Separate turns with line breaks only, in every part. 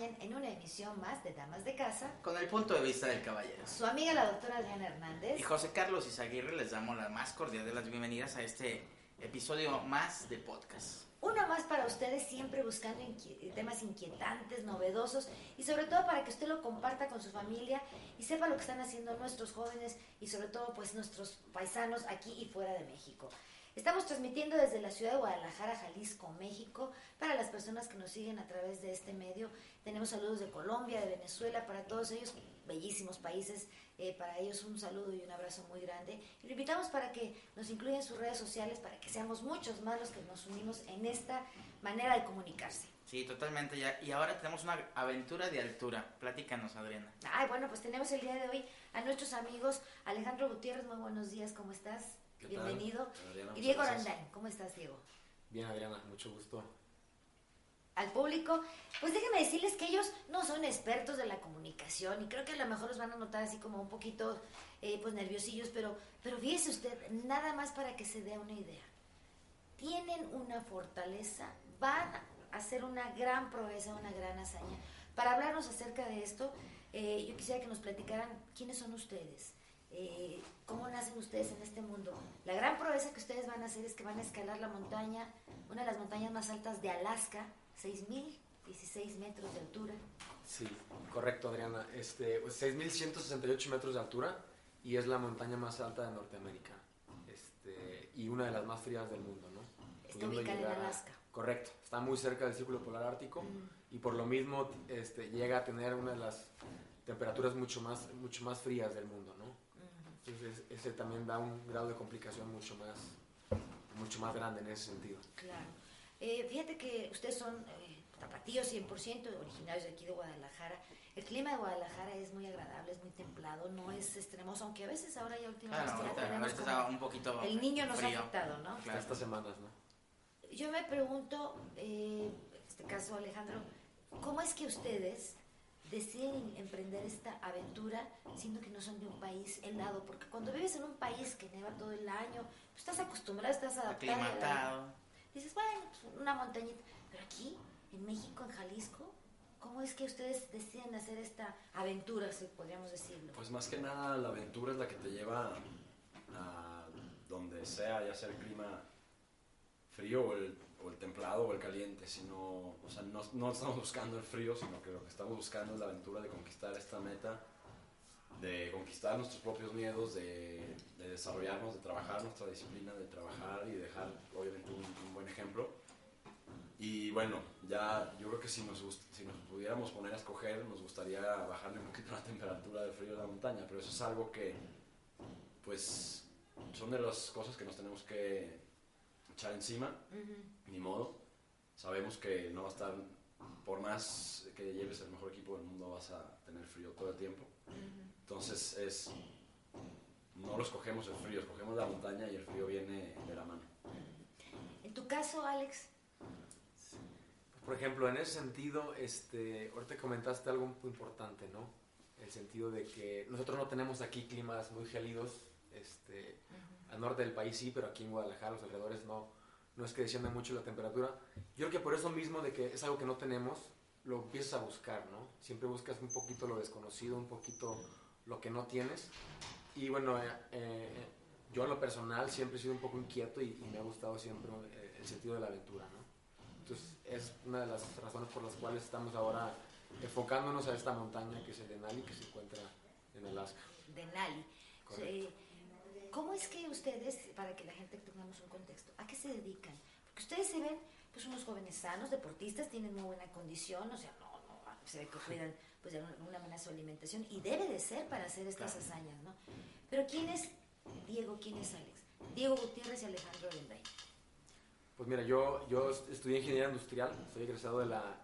Acompañen en una emisión más de Damas de Casa.
Con el punto de vista del caballero.
Su amiga la doctora Adriana Hernández.
Y José Carlos Izaguirre les damos la más cordial de las bienvenidas a este episodio más de podcast.
Uno más para ustedes, siempre buscando inqui- temas inquietantes, novedosos y sobre todo para que usted lo comparta con su familia y sepa lo que están haciendo nuestros jóvenes y sobre todo pues nuestros paisanos aquí y fuera de México. Estamos transmitiendo desde la ciudad de Guadalajara, Jalisco, México, para las personas que nos siguen a través de este medio. Tenemos saludos de Colombia, de Venezuela, para todos ellos, bellísimos países. eh, para ellos un saludo y un abrazo muy grande. Y lo invitamos para que nos incluyan en sus redes sociales, para que seamos muchos más los que nos unimos en esta manera de comunicarse.
Sí, totalmente. Ya. Y ahora tenemos una aventura de altura. Platícanos, Adriana.
Ay, bueno, pues tenemos el día de hoy a nuestros amigos Alejandro Gutiérrez, muy buenos días, ¿cómo estás? Bienvenido.
Adriana,
Diego. Arandán, ¿cómo estás, Diego?
Bien, Adriana, mucho gusto.
al público, pues déjenme decirles que ellos no son expertos de la comunicación y creo que a lo mejor los van a notar así como un poquito eh, pues nerviosillos, pero, pero fíjese usted, nada más para que se dé una idea. Tienen una fortaleza, van a hacer una gran proeza, una gran hazaña. Para hablarnos acerca de esto, eh, yo quisiera que nos platicaran quiénes son ustedes, eh, cómo nacen ustedes en este mundo. La gran proeza que ustedes van a hacer es que van a escalar la montaña, una de las montañas más altas de Alaska, 6.016 metros de altura.
Sí, correcto, Adriana. Este, pues, 6.168 metros de altura y es la montaña más alta de Norteamérica. Este, y una de las más frías del mundo, ¿no?
Está ubicada en
a-
Alaska.
correcto, está muy cerca del Círculo Polar Ártico y por lo mismo este, llega a tener una de las temperaturas mucho más, mucho más frías del mundo, ¿no? Entonces ese también da un grado de complicación mucho más, mucho más grande en ese sentido.
Claro. Eh, fíjate que ustedes son eh, tapatíos 100%, originarios de aquí de Guadalajara. El clima de Guadalajara es muy agradable, es muy templado, no es extremoso, aunque a veces ahora ya últimamente
Claro,
ya
ahorita,
tenemos
ahorita
como-
está un poquito
el niño nos ha afectado, ¿no?
Claro.
estas semanas, ¿no?
Yo me pregunto, eh, en este caso Alejandro, ¿cómo es que ustedes deciden emprender esta aventura siendo que no son de un país helado? Porque cuando vives en un país que neva todo el año, pues estás acostumbrado, estás adaptado.
Aclimatado.
Dices, bueno, pues una montañita. Pero aquí, en México, en Jalisco, ¿cómo es que ustedes deciden hacer esta aventura, si podríamos decirlo?
Pues más que nada la aventura es la que te lleva a donde sea, ya sea el clima frío o el, o el templado o el caliente, sino, o sea, no, no estamos buscando el frío, sino que lo que estamos buscando es la aventura de conquistar esta meta, de conquistar nuestros propios miedos, de, de desarrollarnos, de trabajar nuestra disciplina, de trabajar y dejar obviamente un, un buen ejemplo. Y bueno, ya yo creo que si nos, si nos pudiéramos poner a escoger, nos gustaría bajarle un poquito la temperatura del frío de la montaña, pero eso es algo que, pues, son de las cosas que nos tenemos que echar encima,
Ujú.
ni modo. Sabemos que no va a estar, por más que lleves el mejor equipo del mundo, vas a tener frío todo el tiempo. Entonces es, no lo escogemos el frío, escogemos la montaña y el frío viene de la mano.
En tu caso, Alex,
Por ejemplo, en ese sentido, este, ahorita comentaste algo muy importante, ¿no? El sentido de que nosotros no tenemos aquí climas muy gélidos, este, al norte del país sí, pero aquí en Guadalajara, los alrededores no, no es que descienda mucho la temperatura. Yo creo que por eso mismo de que es algo que no tenemos, lo empiezas a buscar, ¿no? Siempre buscas un poquito lo desconocido, un poquito lo que no tienes. Y bueno, eh, eh, yo en lo personal siempre he sido un poco inquieto y, y me ha gustado siempre eh, el sentido de la aventura, ¿no? Entonces es una de las razones por las cuales estamos ahora enfocándonos a esta montaña que es el Denali, que se encuentra en Alaska.
Denali,
Correcto.
eh, ¿cómo es que ustedes, para que la gente tengamos un contexto, a qué se dedican? Porque ustedes se ven, pues, unos jóvenes sanos, deportistas, tienen muy buena condición, o sea, no, no, se ve que cuidan pues, de alguna manera su alimentación y debe de ser para hacer estas hazañas, ¿no? Pero ¿quién es Diego? ¿Quién es Alex? Diego Gutiérrez y Alejandro Rembray.
Pues mira, yo, yo estudié ingeniería industrial, soy egresado de la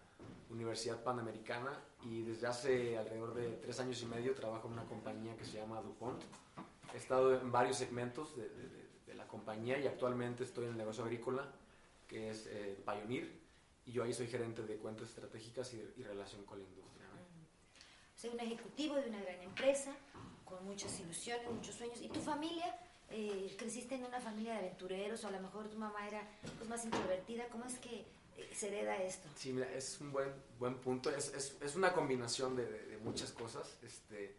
Universidad Panamericana y desde hace alrededor de tres años y medio trabajo en una compañía que se llama DuPont. He estado en varios segmentos de, de- de la compañía y actualmente estoy en el negocio agrícola, que es eh, Pioneer, y yo ahí soy gerente de cuentas estratégicas y, y relación con la industria. ¿no?
Soy un ejecutivo de una gran empresa, con muchas ilusiones, muchos sueños. ¿Y tu familia? Eh, ¿Creciste en una familia de aventureros o a lo mejor tu mamá era pues, más introvertida? ¿Cómo es que eh, se hereda esto?
Sí, mira, es un buen, buen punto. Es, es, es una combinación de, de- de muchas cosas. Este,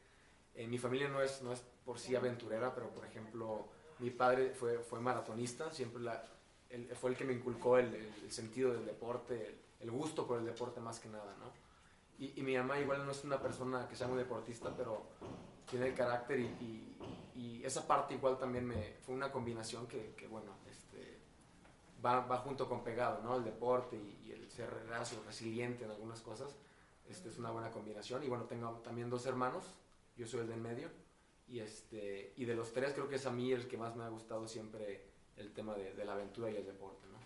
eh, mi familia no es, no es por sí aventurera, pero por ejemplo, mi padre fue, fue maratonista, siempre la, fue el que me inculcó el, el- el sentido del deporte, el, el gusto por el deporte más que nada, ¿no? Y, y mi mamá igual no es una persona que sea muy deportista, pero tiene el carácter y, y- y esa parte igual también me, fue una combinación que, que, bueno, este, va, va junto con pegado, ¿no? El deporte y, y el ser reacio, resiliente en algunas cosas, este, es una buena combinación. Y bueno, tengo también dos hermanos, yo soy el del medio, y, este, y de los tres creo que es a mí el que más me ha gustado siempre el tema de, de la aventura y el deporte, ¿no?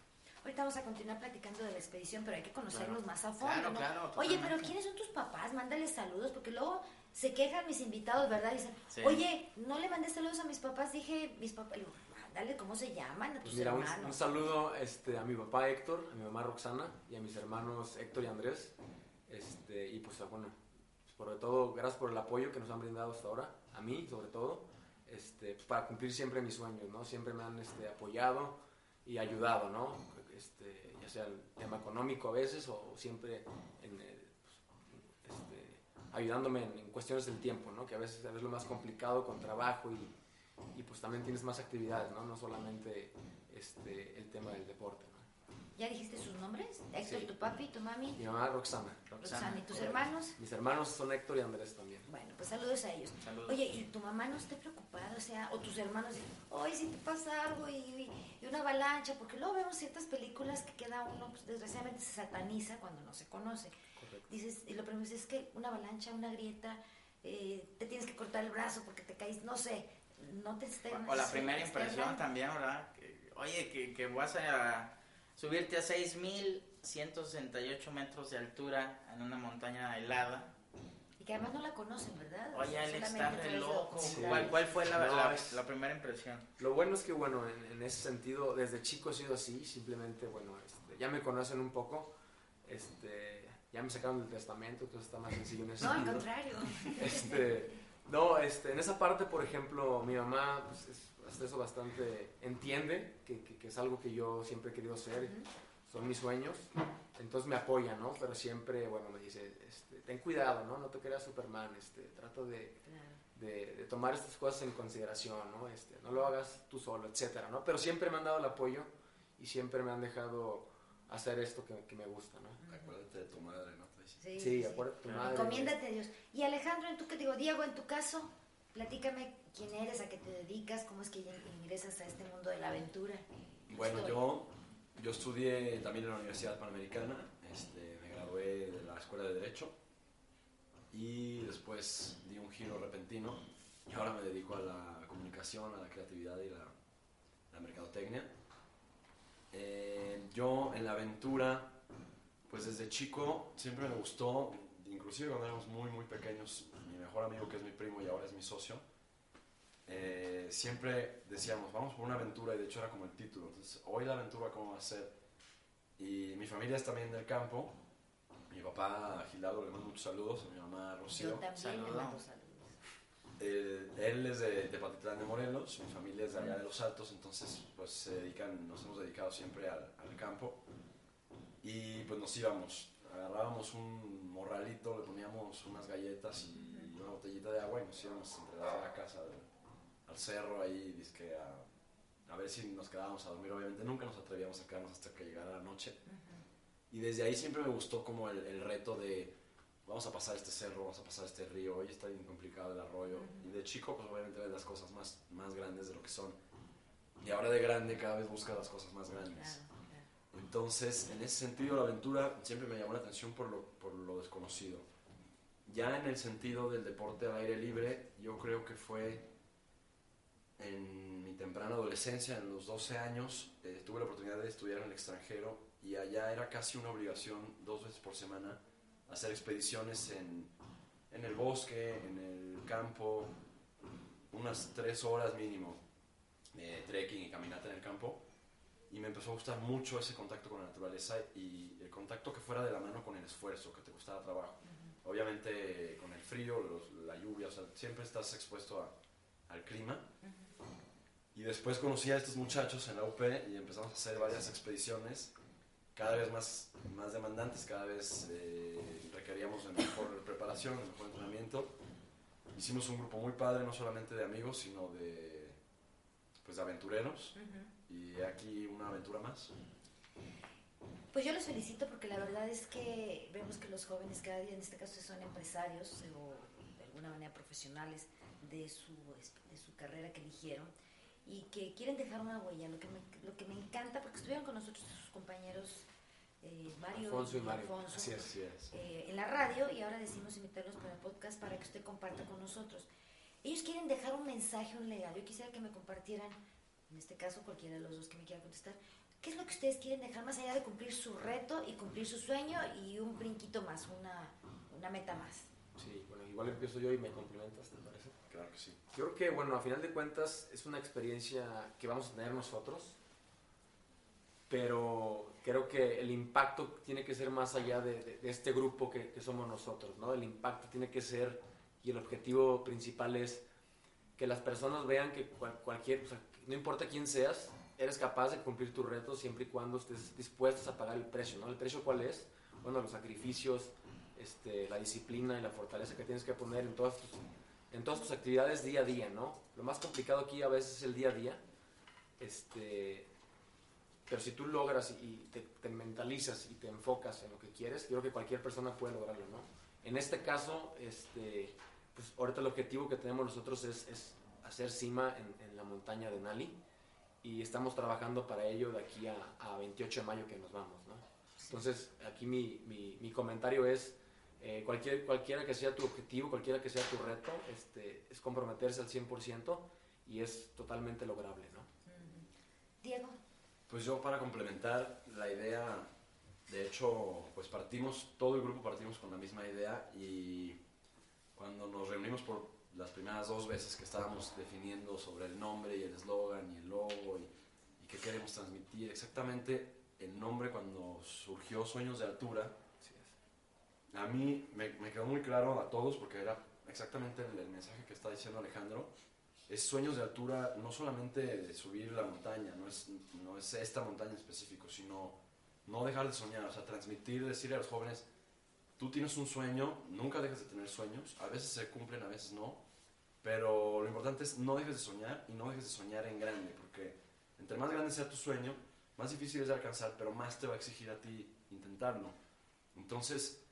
Ahorita vamos a continuar platicando de la expedición, pero hay que conocerlos
Claro.
más a fondo.
Claro,
¿no?
claro,
Oye, pero. ¿quiénes son tus papás? Mándales saludos, porque luego se quejan mis invitados, ¿verdad? Dicen,
Sí.
oye, no le mandé saludos a mis papás, dije, mis papás, le digo, mándale cómo se llaman a tus
Pues mira, un,
hermanos.
un saludo este, a mi papá Héctor, a mi mamá Roxana y a mis hermanos Héctor y Andrés. Este, y pues bueno, sobre todo, gracias por el apoyo que nos han brindado hasta ahora, a mí sobre todo, este, para cumplir siempre mis sueños, ¿no? Siempre me han este, apoyado y ayudado, ¿no? Este, ya sea el tema económico a veces o siempre eh, pues, este, ayudándome en, cuestiones del tiempo, ¿no? Que a veces es lo más complicado con trabajo y, y pues también tienes más actividades, ¿no? No solamente este, el tema del deporte.
¿Ya dijiste sus nombres? Héctor,
Sí.
tu papi, tu mami,
Mi mamá Roxana.
Roxana, ¿y tus hermanos?
Mis hermanos son Héctor y Andrés también.
Bueno, pues saludos a ellos.
Saludos.
Oye, ¿y tu mamá no esté preocupada? O sea, o tus hermanos dicen, oye, si te pasa algo y, y- y una avalancha, porque luego vemos ciertas películas que queda uno, pues desgraciadamente se sataniza cuando no se conoce.
Correcto.
Dices, y lo primero es que una avalancha, una grieta, eh, te tienes que cortar el brazo porque te caes, no sé, no te estén...
O la primera impresión también, ¿verdad? Que, oye, que, que vas a subirte a 6.168 metros de altura en una montaña helada.
Y que además no la conocen, ¿verdad?
Oye,
Solamente
está
de
loco. ¿Cuál, cuál fue la,
No,
la-
es-
la primera impresión?
Lo bueno es que, bueno, en, en ese sentido, desde chico he sido así, simplemente, bueno, este, ya me conocen un poco, este, ya me sacaron del testamento, entonces está más sencillo en ese
No, al
sentido.
contrario.
Este, no, este, en esa parte, por ejemplo, mi mamá, pues, es, hasta eso bastante entiende que, que- que es algo que yo siempre he querido hacer, son mis sueños, entonces me apoya, ¿no? Pero siempre, bueno, me dice, este, ten cuidado, ¿no? No te creas Superman, este, trato de, de, de tomar estas cosas en consideración, ¿no? Este, no lo hagas tú solo, etcétera, ¿no? Pero siempre me han dado el apoyo y siempre me han dejado hacer esto que, que me gusta, ¿no?
Acuérdate de tu madre, ¿no?
Sí,
Sí, acuérdate de tu madre.
Encomiéndate a Dios. Y Alejandro, en tu digo, Diego, en tu caso, platícame quién eres, a qué te dedicas, cómo es que ingresas a este mundo de la aventura.
Bueno, yo, yo estudié también en la Universidad Panamericana, este, me gradué de la Escuela de Derecho y después di un giro repentino y ahora me dedico a la comunicación, a la creatividad y la, la mercadotecnia. Eh, yo en la aventura, pues desde chico siempre me gustó, inclusive cuando éramos muy muy pequeños, mi mejor amigo que es mi primo y ahora es mi socio, eh, siempre decíamos, vamos por una aventura, y de hecho era como el título. Entonces, hoy la aventura, ¿cómo va a ser? Y mi familia es también del campo. Mi papá, Gilado, le mando muchos saludos. A mi mamá,
Yo
Rocío.
también
Saludos.
le mando saludos.
Eh, él es de, de Patitlán de Morelos, mi familia es de allá de Los Altos, entonces pues se dedican, nos hemos dedicado siempre al, al campo. Y pues nos íbamos, agarrábamos un morralito, le poníamos unas galletas y una botellita de agua y nos íbamos entre las vacas al, al cerro ahí, dizque a, a ver si nos quedábamos a dormir. Obviamente nunca nos atrevíamos a quedarnos hasta que llegara la noche. Y desde ahí siempre me gustó como el, el reto de vamos a pasar este cerro, vamos a pasar este río, hoy está bien complicado el arroyo. Y de chico, pues obviamente ves las cosas más, más grandes de lo que son. Y ahora de grande cada vez buscas las cosas más grandes. Entonces, en ese sentido, la aventura siempre me llamó la atención por lo, por lo desconocido. Ya en el sentido del deporte al aire libre, yo creo que fue en mi temprana adolescencia, en los 12 años, eh, tuve la oportunidad de estudiar en el extranjero y allá era casi una obligación dos veces por semana hacer expediciones en, en el bosque, en el campo, unas tres horas mínimo de trekking y caminata en el campo. Y me empezó a gustar mucho ese contacto con la naturaleza y el contacto que fuera de la mano con el esfuerzo, que te costaba trabajo. Obviamente con el frío, los- la lluvia, o sea, siempre estás expuesto a- al clima. Y después conocí a estos muchachos en la UP y empezamos a hacer varias expediciones, cada vez más, más demandantes, cada vez eh, requeríamos de mejor preparación, de mejor entrenamiento. Hicimos un grupo muy padre, no solamente de amigos, sino de, pues, de aventureros. Y aquí una aventura más.
Pues yo los felicito porque la verdad es que vemos que los jóvenes cada día, en este caso, son empresarios o de alguna manera profesionales de su, de su carrera que eligieron y que quieren dejar una huella. Lo que me, lo que me encanta, porque estuvieron con nosotros sus compañeros eh, Mario
Alfonso y Mario,
Alfonso,
así es.
Así es.
eh, en la radio y ahora decidimos invitarlos para el podcast para que usted comparta con nosotros. Ellos quieren dejar un mensaje, un legado. Yo quisiera que me compartieran, en este caso cualquiera de los dos que me quiera contestar, ¿qué es lo que ustedes quieren dejar más allá de cumplir su reto y cumplir su sueño y un brinquito más, una, una meta más?
Sí, bueno, igual empiezo yo y me complementas, ¿te parece?
Claro que sí.
Yo creo que, bueno, a final de cuentas es una experiencia que vamos a tener nosotros, pero creo que el impacto tiene que ser más allá de, de- de este grupo que, que somos nosotros, ¿no? El impacto tiene que ser, y el objetivo principal es que las personas vean que cual- cualquier, o no importa quién seas, eres capaz de cumplir tus retos siempre y cuando estés dispuestos a pagar el precio, ¿no? ¿El precio cuál es? Bueno, los sacrificios, este, la disciplina y la fortaleza que tienes que poner en todas tus, en todas tus actividades día a día, ¿no? Lo más complicado aquí a veces es el día a día, este, pero si tú logras y te, mentalizas y te enfocas en lo que quieres, creo que cualquier persona puede lograrlo, ¿no? En este caso, este, pues ahorita el objetivo que tenemos nosotros es, es hacer cima en, en la montaña de Nali y estamos trabajando para ello de aquí a, a 28 de mayo que nos vamos, ¿no? Entonces, aquí mi, mi, mi comentario es, eh, cualquier, cualquiera que sea tu objetivo, cualquiera que sea tu reto, este, es comprometerse al 100% y es totalmente lograble, ¿no?
Diego,
Pues yo para complementar la idea, de hecho, pues partimos, todo el grupo partimos con la misma idea y cuando nos reunimos por las primeras dos veces que estábamos definiendo sobre el nombre y el eslogan y el logo y, y qué queremos transmitir, exactamente el nombre cuando surgió Sueños de Altura, a mí me, me quedó muy claro a todos porque era exactamente el, el mensaje que está diciendo Alejandro. Es sueños de altura, no solamente de subir la montaña, no es, no es esta montaña en específico, sino no dejar de soñar, o sea, transmitir, decirle a los jóvenes, tú tienes un sueño, nunca dejes de tener sueños, a veces se cumplen, a veces no, pero lo importante es no dejes de soñar y no dejes de soñar en grande, porque entre más grande sea tu sueño, más difícil es de alcanzar, pero más te va a exigir a ti intentarlo. Entonces,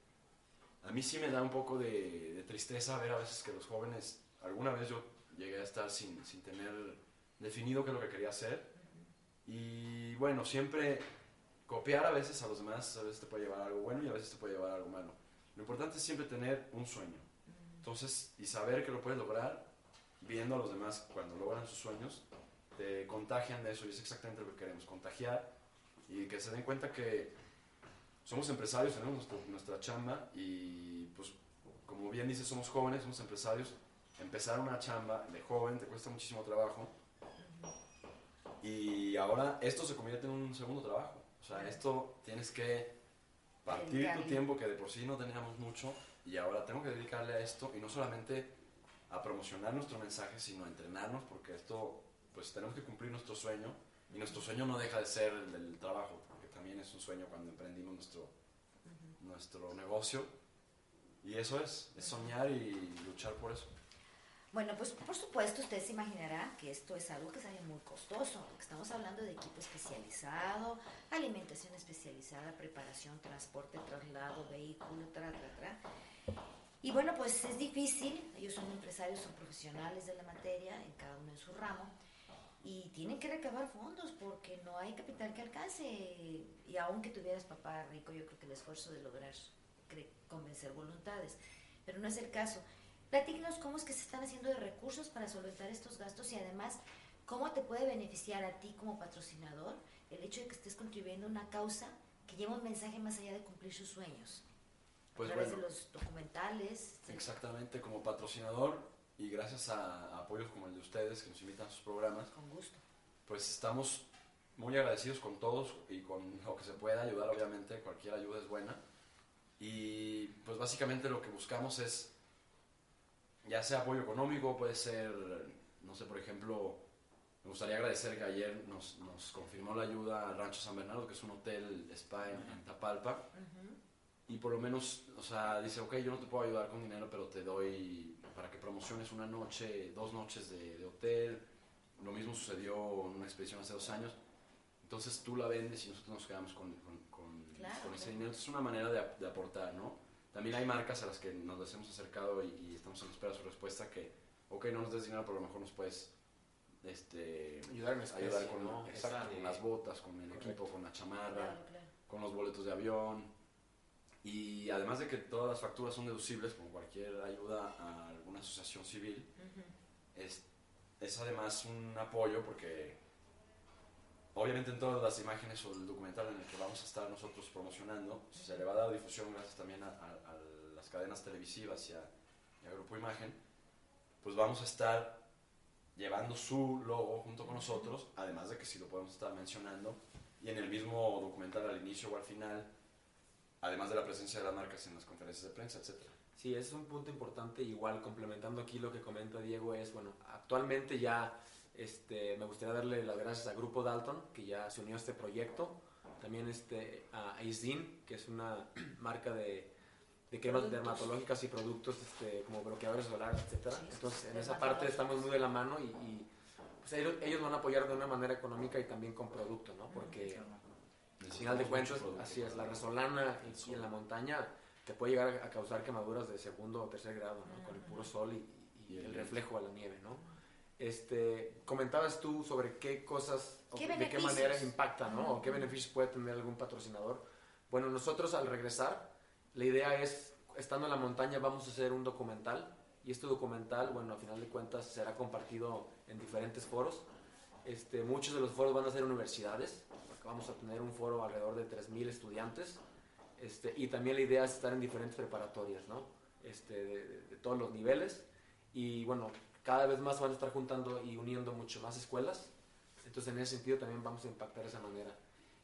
a mí sí me da un poco de, de tristeza ver a veces que los jóvenes, alguna vez yo llegué a estar sin, sin tener definido qué es lo que quería hacer. Y bueno, siempre copiar a veces a los demás, a veces te puede llevar algo bueno y a veces te puede llevar algo malo. Lo importante es siempre tener un sueño. Entonces, y saber que lo puedes lograr viendo a los demás cuando logran sus sueños, te contagian de eso y es exactamente lo que queremos, contagiar y que se den cuenta que somos empresarios, tenemos nuestra chamba y pues como bien dices, somos jóvenes, somos empresarios. Empezar una chamba de joven te cuesta muchísimo trabajo y ahora esto se convierte en un segundo trabajo. O sea, esto tienes que partir tu tiempo que de por sí no teníamos mucho y ahora tengo que dedicarle a esto y no solamente a promocionar nuestro mensaje, sino a entrenarnos porque esto, pues tenemos que cumplir nuestro sueño y nuestro sueño no deja de ser el del trabajo, porque también es un sueño cuando emprendimos nuestro, nuestro negocio y eso es, es soñar y luchar por eso.
Bueno, pues por supuesto usted se imaginará que esto es algo que sale muy costoso. Estamos hablando de equipo especializado, alimentación especializada, preparación, transporte, traslado, vehículo, tra, tra, tra. Y bueno, pues es difícil. Ellos son empresarios, son profesionales de la materia, en cada uno en su ramo. y tienen que recabar fondos porque no hay capital que alcance. Y aunque tuvieras papá rico, yo creo que el esfuerzo de lograr convencer voluntades, pero no es el caso. Platícanos cómo es que se están haciendo de recursos para solventar estos gastos y además cómo te puede beneficiar a ti como patrocinador el hecho de que estés contribuyendo a una causa que lleva un mensaje más allá de cumplir sus sueños.
Pues
a través de los documentales.
Exactamente, como patrocinador y gracias a, apoyos como el de ustedes que nos invitan a sus programas.
Con gusto.
Pues estamos muy agradecidos con todos y con lo que se pueda ayudar, obviamente, cualquier ayuda es buena. Y pues básicamente lo que buscamos es, ya sea apoyo económico, puede ser, no sé, por ejemplo, me gustaría agradecer que ayer nos, nos confirmó la ayuda a Rancho San Bernardo, que es un hotel spa en, Tapalpa. Y por lo menos, o sea, dice, ok, yo no te puedo ayudar con dinero, pero te doy para que promociones una noche, dos noches de, hotel. Lo mismo sucedió en una expedición hace dos años. Entonces tú la vendes y nosotros nos quedamos con, con, ese dinero. Es una manera de, de, aportar, ¿no? También hay marcas a las que nos hemos acercado y, estamos en espera de su respuesta que, ok, no nos des dinero, pero a lo mejor nos puedes este,
ayudar, en
ayudar con, con las botas, con el equipo, con la chamarra, con los boletos de avión. Y además de que todas las facturas son deducibles, como cualquier ayuda a alguna asociación civil, es, es además un apoyo porque obviamente en todas las imágenes o el documental en el que vamos a estar nosotros promocionando, se le va a dar difusión gracias también a, las cadenas televisivas y a, Grupo Imagen, pues vamos a estar llevando su logo junto con nosotros, además de que si lo podemos estar mencionando, y en el mismo documental al inicio o al final, además de la presencia de las marcas en las conferencias de prensa, etc.
Sí, es un punto importante, igual complementando aquí lo que comenta Diego, es, bueno, actualmente ya este, me gustaría darle las gracias a Grupo Dalton, que ya se unió a este proyecto, también este, a Isdin, que es una marca de de cremas dermatológicas y productos este, como bloqueadores solares, etcétera. Entonces, en esa parte estamos muy de la mano y, pues, ellos, van a apoyar de una manera económica y también con producto, ¿no? Porque al final de cuentas, así es, la resolana y, en la montaña te puede llegar a causar quemaduras de segundo o tercer grado, ¿no? Con el puro sol y, el reflejo a la nieve, ¿no? Este, comentabas tú sobre qué cosas, de qué manera impacta, ¿no? O qué beneficios puede tener algún patrocinador. Bueno, nosotros al regresar, la idea es, estando en la montaña, vamos a hacer un documental. Y este documental, bueno, a final de cuentas será compartido en diferentes foros. Este, muchos de los foros van a ser universidades. Vamos a tener un foro alrededor de 3.000 estudiantes. Este, y también la idea es estar en diferentes preparatorias, ¿no? Este, de, de, todos los niveles. Y bueno, cada vez más van a estar juntando y uniendo mucho más escuelas. Entonces, en ese sentido también vamos a impactar de esa manera.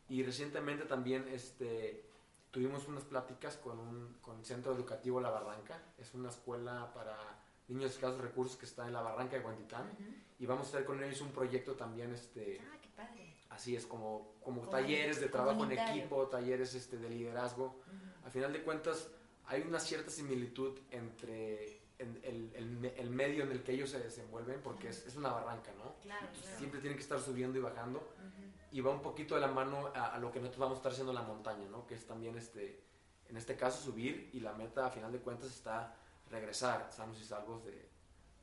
Y recientemente también este, tuvimos unas pláticas con un con el Centro Educativo La Barranca. Es una escuela para niños de escasos recursos que está en la Barranca de Guantitán. Y vamos a hacer con ellos un proyecto también. Este,
ah, qué padre.
Así es, como, como, talleres de trabajo en equipo, talleres este, de liderazgo. Al final de cuentas, hay una cierta similitud entre el, el, el, medio en el que ellos se desenvuelven, porque es, es, una barranca, ¿no?
Claro,
Siempre tienen que estar subiendo y bajando y va un poquito de la mano a, lo que nosotros vamos a estar haciendo en la montaña, ¿no? Que es también, este, en este caso, subir y la meta, a final de cuentas, está regresar, sanos y salvos de,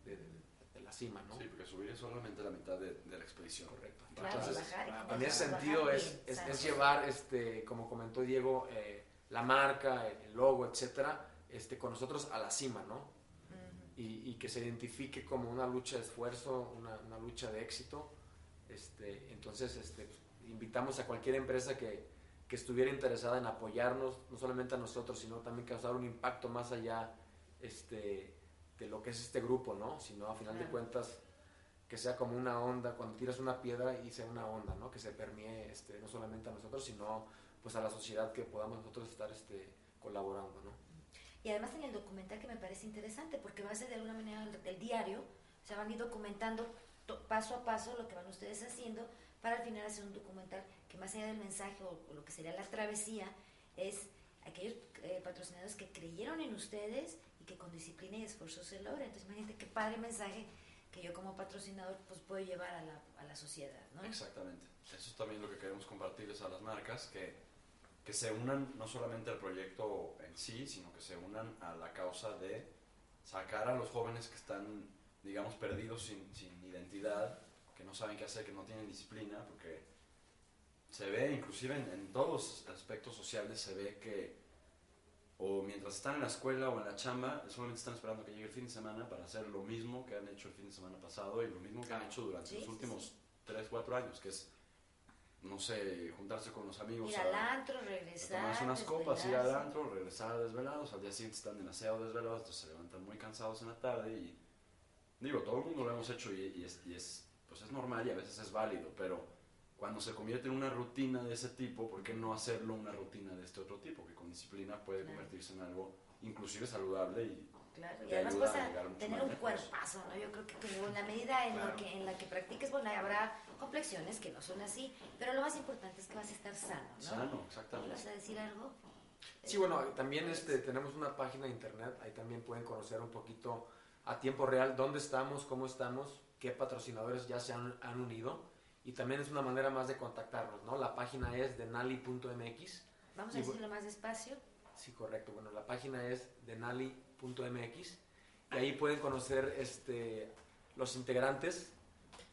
de, la cima, ¿no?
Sí, porque subir es solamente la mitad de, la expedición.
Correcto. Entonces, en ese sentido es, es, llevar, este, como comentó Diego, eh, la marca, el logo, etcétera, este, con nosotros a la cima, ¿no? Y, y, que se identifique como una lucha de esfuerzo, una, una lucha de éxito. Este, entonces, este, invitamos a cualquier empresa que, que, estuviera interesada en apoyarnos, no solamente a nosotros, sino también causar un impacto más allá este, de lo que es este grupo, ¿no? Sino a final de cuentas que sea como una onda, cuando tiras una piedra y sea una onda, ¿no? Que se permee este, no solamente a nosotros, sino pues a la sociedad que podamos nosotros estar este, colaborando, ¿no?
Y además en el documental que me parece interesante, porque va a ser de alguna manera del diario, se van a ir documentando paso a paso lo que van ustedes haciendo para al final hacer un documental que más allá del mensaje o, lo que sería la travesía es aquellos eh, patrocinadores que creyeron en ustedes y que con disciplina y esfuerzo se logra. Entonces imagínate qué padre mensaje que yo como patrocinador pues puedo llevar a la, a la sociedad. ¿no?
Exactamente. Eso es también lo que queremos compartirles a las marcas, que, que se unan no solamente al proyecto en sí, sino que se unan a la causa de sacar a los jóvenes que están digamos, perdidos sin, sin identidad, que no saben qué hacer, que no tienen disciplina, porque se ve, inclusive en, en todos los aspectos sociales, se ve que o mientras están en la escuela o en la chamba, solamente están esperando que llegue el fin de semana para hacer lo mismo que han hecho el fin de semana pasado y lo mismo que han hecho durante
Sí,
los últimos
sí.
3, 4 años, que es, no sé, juntarse con los amigos.
Ir
a-
al antro,
a
regresar.
tomarse unas copas, ir al antro, regresar desvelados, al día siguiente están demasiado desvelados, entonces se levantan muy cansados en la tarde y digo, todo el mundo lo hemos hecho y, y es, y es, pues es normal y a veces es válido, pero cuando se convierte en una rutina de ese tipo, ¿por qué no hacerlo una rutina de este otro tipo? Que con disciplina puede convertirse en algo inclusive saludable y
Claro, y además pues
a
tener un cuerpazo, ¿no? Yo creo que como en la medida en, lo
Claro.
que, en la que practiques, bueno, habrá complexiones que no son así, pero lo más importante es que vas a estar sano, ¿no?
sano, exactamente.
¿Vas a decir algo?
Sí, bueno, también este, tenemos una página de internet, ahí también pueden conocer un poquito a tiempo real dónde estamos, cómo estamos, qué patrocinadores ya se han, han unido y también es una manera más de contactarnos, ¿no? La página es denali.mx.
Vamos a decirlo más despacio.
Sí, correcto. Bueno, la página es denali.mx y ahí pueden conocer este, los integrantes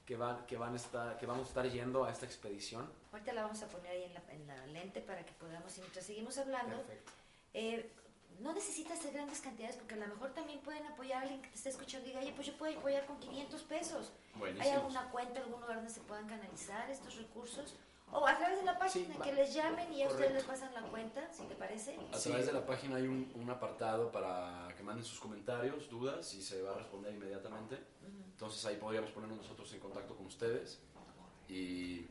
que van, que van a estar, que vamos a estar yendo a esta expedición.
Ahorita la vamos a poner ahí en la, en la lente para que podamos, y mientras seguimos hablando, eh, no necesitas hacer grandes cantidades porque a lo mejor también pueden apoyar a alguien que te esté escuchando y diga, oye, pues yo puedo apoyar con 500 pesos. ¿Hay
Buenísimo.
alguna cuenta, algún lugar donde se puedan canalizar estos recursos? O a través de la página,
Sí,
que les llamen y a ustedes les pasan la cuenta, si te parece.
A
Sí.
través de la página hay un, un apartado para que manden sus comentarios, dudas y se va a responder inmediatamente. Entonces ahí podríamos ponernos nosotros en contacto con ustedes. Y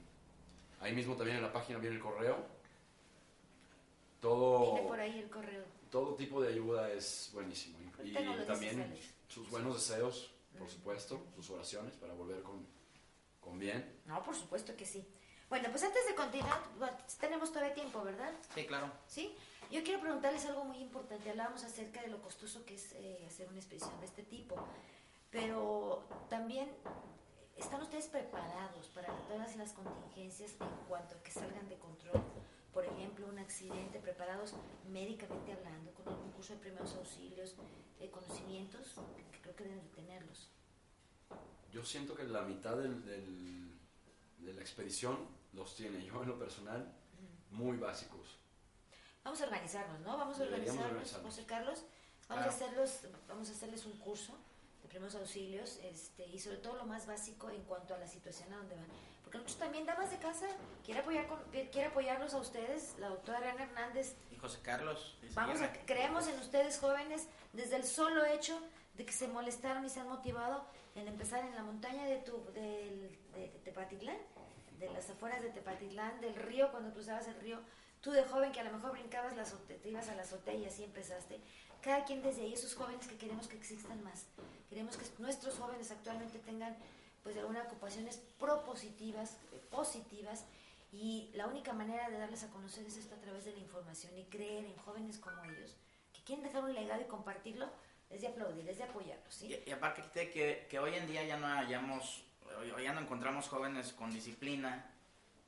ahí mismo también en la página viene el correo. Todo,
Viene por ahí el correo.
todo tipo de ayuda es buenísimo. Y,
dices,
también sus buenos deseos, por supuesto, sus oraciones para volver con, con bien.
No, por supuesto que sí. Bueno, pues antes de continuar, tenemos todavía tiempo, ¿verdad?
Sí, claro.
¿Sí? Yo quiero preguntarles algo muy importante. Hablábamos acerca de lo costoso que es eh, hacer una expedición de este tipo, pero también están ustedes preparados para todas las contingencias en cuanto a que salgan de control. Por ejemplo, un accidente, preparados médicamente hablando, con algún curso de primeros auxilios, eh, conocimientos, que creo que deben de tenerlos.
Yo siento que la mitad del- del- de la expedición los tiene yo en lo personal muy básicos.
Vamos a organizarnos, ¿no? Vamos a organizarnos,
organizarnos.
José Carlos. Vamos a hacerlos, vamos a hacerles un curso de primeros auxilios, este, y sobre todo lo más básico en cuanto a la situación a donde van. Porque nosotros también, damas de casa, quiere apoyar con, quiere apoyarlos a ustedes, la doctora Ana Hernández.
Y José Carlos.
Vamos a, creemos en ustedes jóvenes desde el solo hecho de que se molestaron y se han motivado en empezar en la montaña de, tu, del- de, de Tepatitlán, de las afueras de Tepatitlán, del río, cuando cruzabas el río, tú de joven que a lo mejor brincabas, la te ibas a la azotea y así empezaste. Cada quien desde ahí, esos jóvenes que queremos que existan más. Queremos que nuestros jóvenes actualmente tengan pues de alguna ocupaciones propositivas, eh, positivas, y la única manera de darles a conocer es esto a través de la información y creer en jóvenes como ellos, que quieren dejar un legado y compartirlo, es de aplaudir, es de apoyarlos, ¿sí?
Y, y aparte que, que hoy en día ya no hayamos, hoy, hoy ya no encontramos jóvenes con disciplina,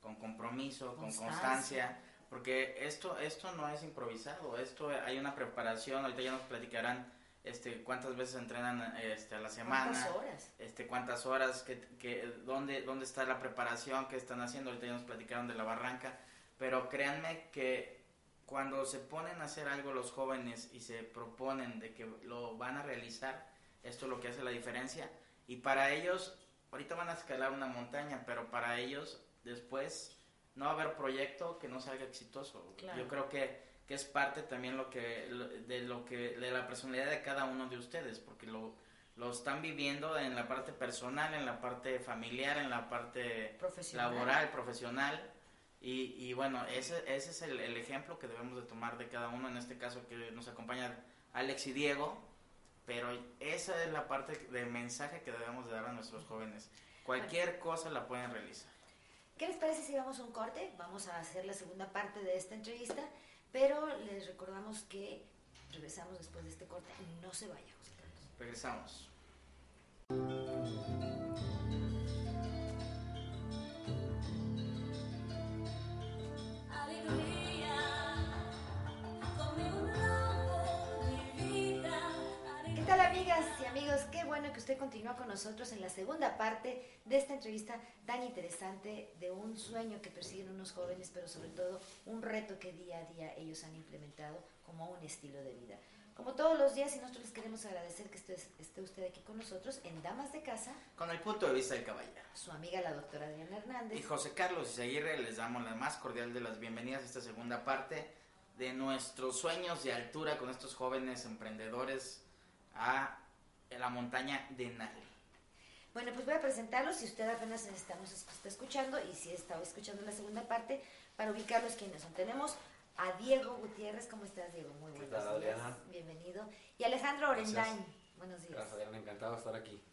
con compromiso, con
Constancia.
constancia, porque esto, esto no es improvisado, esto hay una preparación, ahorita ya nos platicarán este, cuántas veces entrenan este, a la semana,
¿Cuántas horas?
este, cuántas horas, que, que, dónde, dónde está la preparación que están haciendo, ahorita ya nos platicaron de la barranca, pero créanme que cuando se ponen a hacer algo los jóvenes y se proponen de que lo van a realizar, esto es lo que hace la diferencia. Y para ellos, ahorita van a escalar una montaña, pero para ellos después no va a haber proyecto que no salga exitoso.
Claro.
Yo creo que, que es parte también lo que de lo que de la personalidad de cada uno de ustedes, porque lo lo están viviendo en la parte personal, en la parte familiar, en la parte
Profesional.
laboral, profesional. Y, y bueno, ese, ese es el, el ejemplo que debemos de tomar de cada uno, en este caso que nos acompañan Alex y Diego, pero esa es la parte de mensaje que debemos de dar a nuestros jóvenes. Cualquier cosa la pueden realizar.
¿Qué les parece si vamos a un corte? Vamos a hacer la segunda parte de esta entrevista, pero les recordamos que regresamos después de este corte. No se vayan, José Carlos.
Regresamos.
¿Qué amigas y amigos, qué bueno que usted continúa con nosotros en la segunda parte de esta entrevista tan interesante de un sueño que persiguen unos jóvenes, pero sobre todo un reto que día a día ellos han implementado como un estilo de vida. Como todos los días, y nosotros les queremos agradecer que esté, esté usted aquí con nosotros en Damas de Casa,
Con el punto de vista del caballero.
su amiga la doctora Adriana Hernández.
Y José Carlos Izaguirre les damos la más cordial de las bienvenidas a esta segunda parte de nuestros sueños de altura con estos jóvenes emprendedores a la montaña de Nale.
Bueno, pues voy a presentarlos si usted apenas estamos está escuchando y si está escuchando la segunda parte para ubicarlos quiénes son. Tenemos a Diego Gutiérrez, ¿cómo estás Diego? Muy buenos
tal,
días.
Adriana?
Bienvenido. Y Alejandro. Orendain. Buenos días.
Gracias, Adriana, encantado de estar aquí.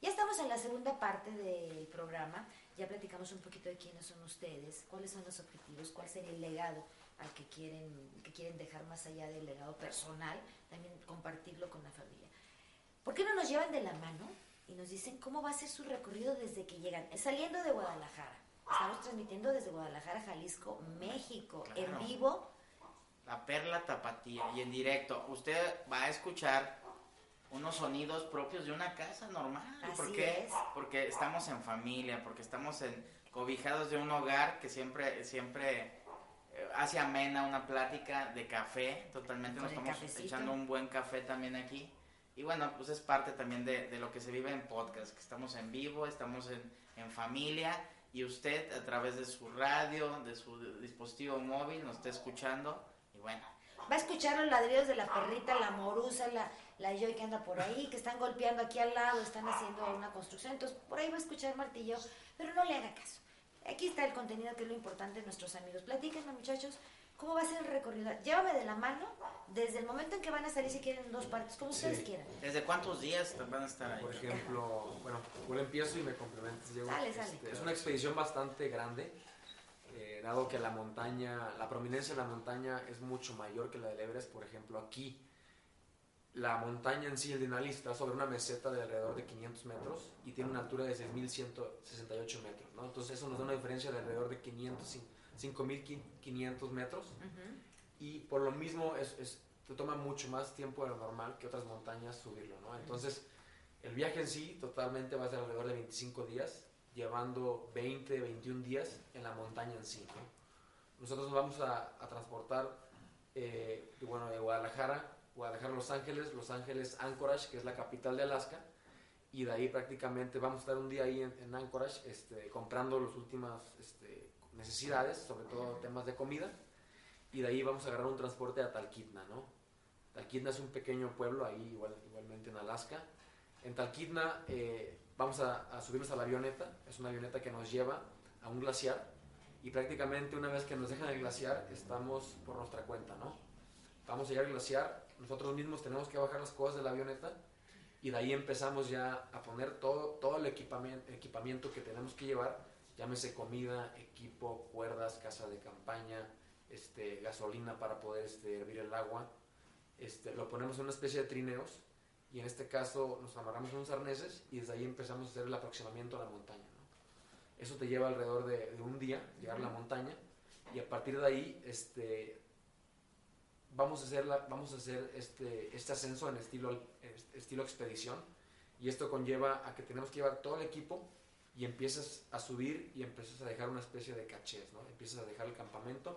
Ya estamos en la segunda parte del programa. Ya platicamos un poquito de quiénes son ustedes, cuáles son los objetivos, cuál sería el legado al que quieren, que quieren dejar más allá del legado personal, también compartirlo con la familia. ¿Por qué no nos llevan de la mano y nos dicen cómo va a ser su recorrido desde que llegan? Saliendo de Guadalajara. Estamos transmitiendo desde Guadalajara, Jalisco, México,
Claro.
en vivo.
La perla tapatía y en directo. Usted va a escuchar unos sonidos propios de una casa normal. ¿Por qué?
es.
Porque estamos en familia, porque estamos en cobijados de un hogar que siempre, siempre eh, hace amena una plática de café. Totalmente nos estamos
cafecito.
echando un buen café también aquí. Y bueno, pues es parte también de, de lo que se vive en podcast, que estamos en vivo, estamos en, en familia y usted a través de su radio, de su dispositivo móvil nos está escuchando y bueno,
Va a escuchar los ladridos de la perrita, la morusa, la, la Joy que anda por ahí, que están golpeando aquí al lado, están haciendo una construcción. Entonces, por ahí va a escuchar martillo, pero no le haga caso. Aquí está el contenido que es lo importante de nuestros amigos. Platíquenme, muchachos, ¿cómo va a ser el recorrido? Llévame de la mano desde el momento en que van a salir, si quieren, en dos partes, como ustedes
Sí.
quieran.
¿desde cuántos días van a estar ahí?
Por ejemplo, bueno, yo empiezo y me complementas, Diego.
Sale, sale.
Este, es una expedición bastante grande, eh, dado que la montaña, la prominencia de la montaña es mucho mayor que la del Everest. Por ejemplo, aquí, la montaña en sí, el Denali, está sobre una meseta de alrededor de 500 metros y tiene una altura de 6.168 metros, ¿no? Entonces eso nos da una diferencia de alrededor de 500, 5.500 metros y por lo mismo es, es- te toma mucho más tiempo de lo normal que otras montañas subirlo, ¿no? Entonces, el viaje en sí totalmente va a ser alrededor de 25 días, llevando 20, 21 días en la montaña en sí, ¿no? Nosotros nos vamos a, a transportar, eh, bueno, de Guadalajara, Guadalajara Los Ángeles, Los Ángeles Anchorage, que es la capital de Alaska, y de ahí prácticamente vamos a estar un día ahí en, en Anchorage este, comprando las últimas este, necesidades, sobre todo temas de comida, y de ahí vamos a agarrar un transporte a Talkeetna, ¿no? Talkeetna es un pequeño pueblo ahí igual, igualmente en Alaska. En Talkeetna eh, vamos a, a subirnos a la avioneta, es una avioneta que nos lleva a un glaciar y prácticamente una vez que nos dejan el glaciar estamos por nuestra cuenta, ¿no? Vamos a llegar al glaciar, nosotros mismos tenemos que bajar las cosas de la avioneta y de ahí empezamos ya a poner todo, todo el equipamiento, equipamiento que tenemos que llevar, llámese comida, equipo, cuerdas, casa de campaña, este, gasolina para poder este, hervir el agua. Este, lo ponemos en una especie de trineos y en este caso nos amarramos unos arneses y desde ahí empezamos a hacer el aproximamiento a la montaña. ¿no? Eso te lleva alrededor de, de un día llegar a la montaña y a partir de ahí este, vamos a hacer, la- vamos a hacer este, este ascenso en estilo, est- estilo expedición y esto conlleva a que tenemos que llevar todo el equipo y empiezas a subir y empiezas a dejar una especie de cachés, ¿no? Empiezas a dejar el campamento,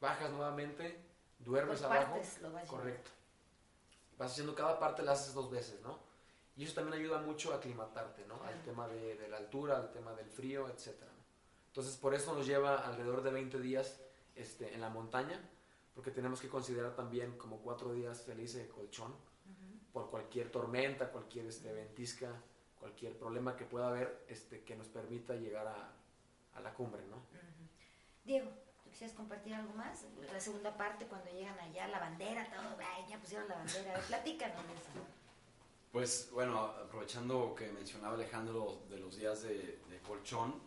bajas nuevamente, duermes
Por
abajo.
partes lo vas.
Correcto. Vas haciendo cada parte, la haces dos veces, ¿no? Y eso también ayuda mucho a aclimatarte, ¿no? Al tema de, de la altura, al tema del frío. ¿no? Entonces, por eso nos lleva alrededor de 20 días este, en la montaña, porque tenemos que considerar también como cuatro días felices de colchón por cualquier tormenta, cualquier este, ventisca, cualquier problema que pueda haber este, que nos permita llegar a, a la cumbre, ¿no?
Diego, ¿tú quisieras compartir algo más? La segunda parte, cuando llegan allá, la bandera, todo, ay, ya pusieron la bandera. A ver, Platícanos eso.
Pues bueno, aprovechando que mencionaba Alejandro de los días de, de colchón,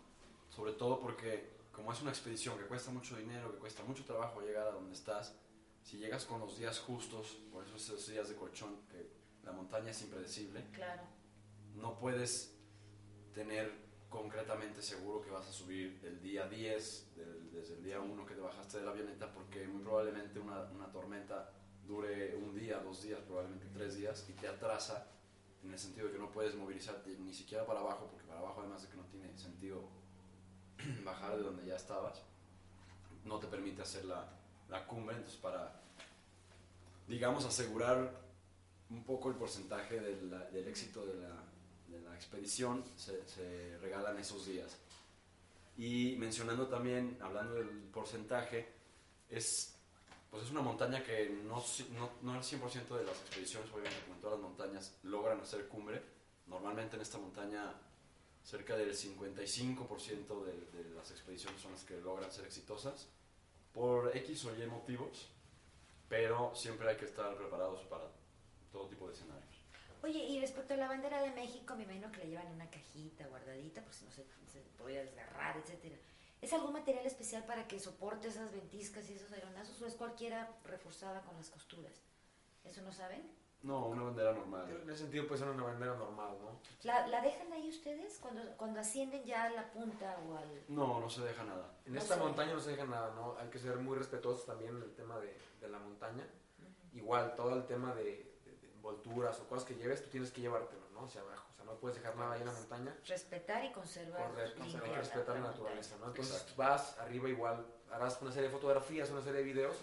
sobre todo porque como es una expedición que cuesta mucho dinero, que cuesta mucho trabajo llegar a donde estás, si llegas con los días justos, por eso esos días de colchón, que la montaña es impredecible,
Claro.
No puedes tener concretamente seguro que vas a subir el día 10, del- desde el día 1 que te bajaste de la avioneta, porque muy probablemente una, una tormenta dure un día, dos días, probablemente tres días, y te atrasa en el sentido de que no puedes movilizarte ni siquiera para abajo, porque para abajo además de que no tiene sentido bajar de donde ya estabas, no te permite hacer la, la cumbre, entonces para, digamos, asegurar un poco el porcentaje de la- del éxito de la expedición, se, se regalan esos días. Y mencionando también, hablando del porcentaje, es, pues es una montaña que no, no, no el 100% de las expediciones, obviamente como en todas las montañas, logran hacer cumbre. Normalmente en esta montaña cerca del 55% de, de las expediciones son las que logran ser exitosas por X o Y motivos, pero siempre hay que estar preparados para todo tipo de escenarios.
Oye, y respecto a la bandera de México, me imagino que la llevan en una cajita guardadita, por si no se, se podría desgarrar, etcétera. ¿Es algún material especial para que soporte esas ventiscas y esos aeronazos o es cualquiera reforzada con las costuras? ¿Eso no saben?
No, una bandera normal.
En ese sentido puede ser una bandera normal, ¿no?
¿La, la dejan ahí ustedes cuando, cuando ascienden ya a la punta o al...?
No, no se deja nada.
En
No
esta
sé.
montaña no se deja nada, ¿no? Hay que ser muy respetuosos también en el tema de, de la montaña. Igual, todo el tema de envolturas o cosas que lleves, tú tienes que llevártelo, ¿no? Hacia abajo. O sea, no puedes dejar nada ahí en la montaña.
Respetar y conservar
Correcto, que respetar la naturaleza, ¿no? Entonces
Exacto.
vas arriba igual, harás una serie de fotografías, una serie de videos,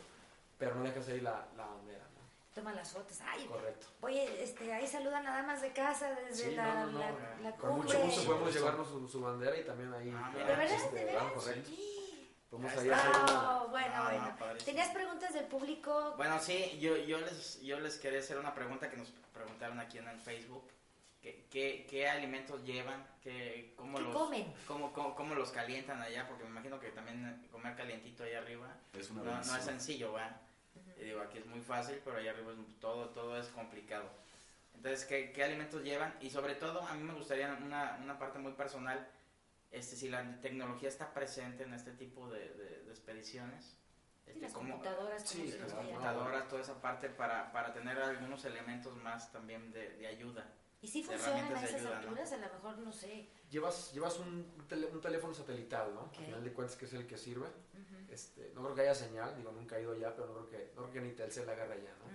pero no dejas ahí la, la bandera, ¿no?
Toma las fotos. Ay,
Correcto.
oye, este, ahí saludan nada más de casa desde
Sí,
la,
no, no, no.
la, la
Con mucho gusto podemos llevarnos su, su bandera y también ahí.
Ah,
¿De verdad?
este,
¿De
correcto.
Sí.
Hacer una-
Ah, bueno,
No, no,
bueno.
padrísimo.
¿Tenías preguntas del público?
Bueno, sí, yo, yo, les, yo les quería hacer una pregunta que nos preguntaron aquí en el Facebook. ¿Qué, qué, qué alimentos llevan? ¿Qué, cómo,
¿Qué
los,
comen?
Cómo, cómo, cómo los calientan allá? Porque me imagino que también comer calientito allá arriba
Es
no,
una
no es
bendición.
sencillo, ¿va? Y digo, aquí es muy fácil, pero allá arriba es- todo, todo es complicado. Entonces, ¿qué, qué alimentos llevan? Y sobre todo, a mí me gustaría una, una parte muy personal, este, si la tecnología está presente en este tipo de, de- de expediciones. Este,
las
cómo-
computadoras, ¿cómo
sí,
llama?
computadoras, toda esa parte para, para tener algunos elementos más también de, de ayuda.
¿Y si funcionan a esas
ayuda, ¿no?
alturas? A lo mejor, no sé.
Llevas, llevas un, tele- un teléfono satelital, ¿no?
Ok.
Al final de cuentas que es el que sirve. Este, no creo que haya señal, digo, nunca he ido allá, pero no creo que, no creo que ni Telcel la agarre allá, ¿no?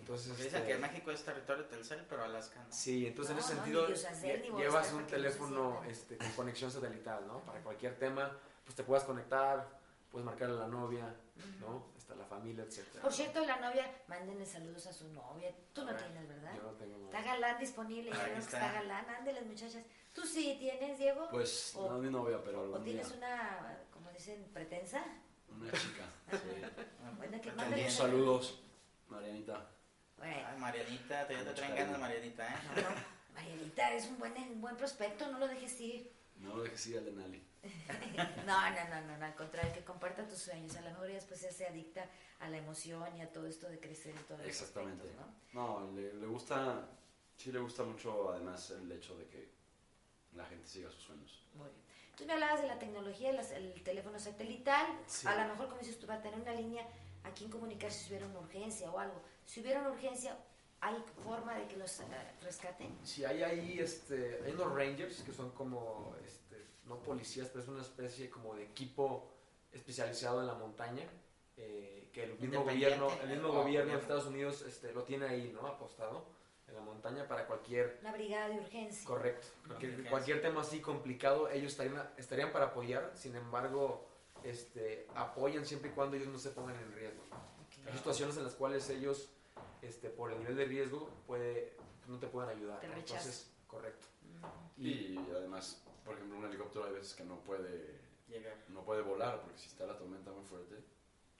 Entonces,
Porque
este,
que México es territorio Telcel, pero Alaska no.
Sí, entonces
No,
en ese
no,
sentido llevas un teléfono este, con conexión satelital, ¿no? Para cualquier tema, pues te puedas conectar, puedes marcarle a la novia, ¿no? Hasta la familia, etcétera.
Por cierto, la novia, mándenle saludos a su novia. Tú no tienes, ¿verdad?
Yo no tengo
Está galán disponible, ya
está.
está galán. Ándeles, muchachas. ¿Tú sí tienes, Diego?
Pues
O-
no es mi novia, pero
¿O
algún día.
tienes una, como dicen, pretensa?
Una chica. sí.
Bueno, que
Saludos, Marianita.
Ay, Marianita, te, ya te traen ganas, Marianita, ¿eh?
no, no. Marianita, es un buen, un buen prospecto, no lo dejes ir.
No lo dejes ir al de Nali.
No, no, no, no, no, al contrario, que comparta tus sueños. A lo mejor ella después ya se adicta a la emoción y a todo esto de crecer todos los
Exactamente.
¿no?
No, le, le gusta, sí le gusta mucho además el hecho de que la gente siga sus sueños.
Muy bien. Tú me hablabas de la tecnología, las- el teléfono satelital.
Sí.
A lo mejor, como dices tú, va a tener una línea a quien comunicarse si hubiera una urgencia o algo. Si hubiera una urgencia, ¿hay forma de que los eh, rescaten?
Sí, hay ahí, este, hay unos rangers que son como, este, no policías, pero es una especie como de equipo especializado en la montaña, eh, que el mismo gobierno, el mismo
o
gobierno de. Estados Unidos este, lo tiene ahí, ¿no? Apostado en la montaña para cualquier,
Una brigada de urgencia.
correcto, cualquier,
Emergencia.
cualquier tema así complicado, ellos estarían, estarían para apoyar, sin embargo, este, apoyan siempre y cuando ellos no se pongan en riesgo. Hay situaciones en las cuales ellos, este, por el nivel de riesgo, puede, no te pueden ayudar.
Te
¿no?
rechazan.
Entonces, correcto.
Y además, por ejemplo, un helicóptero hay veces que no puede,
Llegar.
no puede volar porque si está la tormenta muy fuerte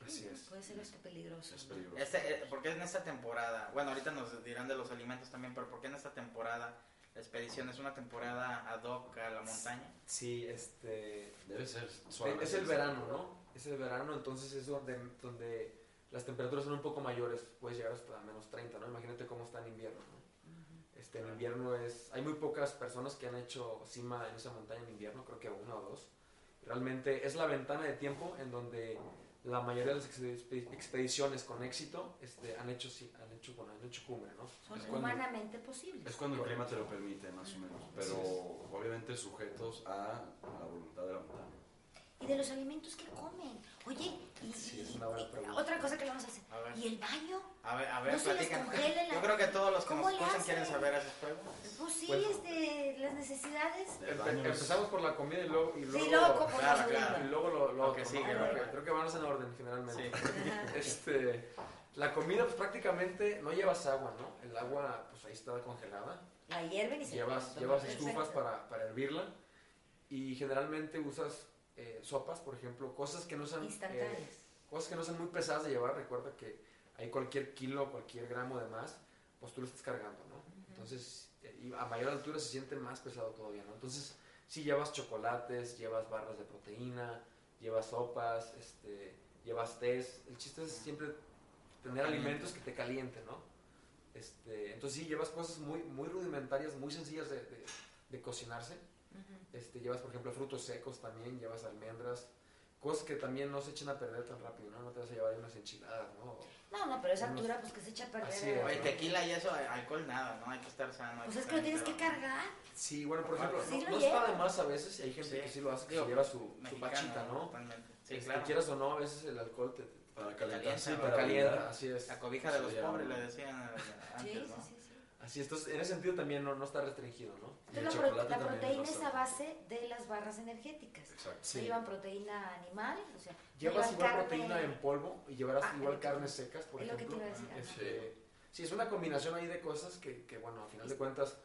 Así es.
Puede ser hasta peligroso.
es peligroso.
Este, eh, ¿Por qué en esta temporada? Bueno, ahorita nos dirán de los alimentos también, pero ¿por qué en esta temporada la expedición es una temporada ad hoc a la montaña?
Sí, este,
Debe ser suave.
es el verano, ¿no? Es el verano, entonces es donde, donde las temperaturas son un poco mayores, puedes llegar hasta menos 30, ¿no? Imagínate cómo está en invierno, ¿no? Este, en invierno es, hay muy pocas personas que han hecho cima en esa montaña en invierno, creo que una o dos. Realmente es la ventana de tiempo en donde la mayoría de las expe- expediciones con éxito este, han, hecho, ci- han, hecho, bueno, han hecho cumbre, ¿no?
Son
Es cuando-
humanamente posibles.
Es cuando el clima te lo permite, más o menos. Pero obviamente sujetos a la voluntad de la montaña.
¿Y de los alimentos que comen? Oye, y,
Sí, es una buena
otra cosa que le vamos a hacer.
A ver.
¿Y el baño?
A ver, a ver,
No se les la-
Yo creo que todos los que
¿Cómo
nos escuchan quieren saber esas preguntas.
Pues-
este, las necesidades.
El
empezamos por la comida y luego... Y luego,
Sí, luego como
claro,
lo
claro.
segundo.
Y luego lo, lo
Lo
otro,
sigue,
creo,
¿no?
que, creo que vamos en orden.
Sí.
Ajá.
Este, la comida pues prácticamente no llevas agua, ¿no? El agua pues ahí está congelada.
La hierven y se
Llevas, llevas estufas para, para hervirla y generalmente usas eh, sopas, por ejemplo, cosas que no sean... eh,
Instantáneas.
cosas que no sean muy pesadas de llevar. Recuerda que hay cualquier kilo, cualquier gramo de más, pues tú lo estás cargando, ¿no? Entonces, eh, y a mayor altura se siente más pesado todavía, ¿no? Entonces, si llevas chocolates, llevas barras de proteína, llevas sopas, este, llevas tés. El chiste es siempre tener
Caliente.
alimentos que te calienten, ¿no? Este, entonces sí, llevas cosas muy, muy rudimentarias, muy sencillas de, de- de cocinarse.
Ujú.
Este, llevas, por ejemplo, frutos secos también, llevas almendras, cosas que también no se echen a perder tan rápido, ¿no? No te vas a llevar unas enchiladas, ¿no?
No, no, pero esa
Unos-
altura, pues que se echa a perder.
Así.
Oye, tequila y eso, alcohol nada, ¿no? Hay que estar sano.
Pues
que
es que lo tienes que cargar.
Sí, bueno, por ejemplo,
sí
no, no está de más a veces, y hay gente
Sí.
que sí lo hace, que
Digo,
se lleva su, su
Mexicano,
pachita, ¿no?
Totalmente. Sí,
Este,
claro.
Quieras o no, a veces el alcohol te, te-
Para
Calienta,
calentar, sí, para
calienta, así es.
La cobija de los
Sí,
pobres le decían eh,
Sí,
antes,
sí,
¿no?
sí, sí.
Así es, entonces en ese sentido también no, no está restringido, ¿no?
Entonces, la, pro- la proteína
es
es a base de las barras energéticas.
Exacto.
Sí.
Llevan proteína animal, o sea,
Llevas igual
carne-
proteína en polvo y llevarás
Ah,
igual carnes secas, por
es lo que te
ejemplo.
iba a decir, ajá.
Este, sí, es una combinación ahí de cosas que, que, bueno, a final de cuentas,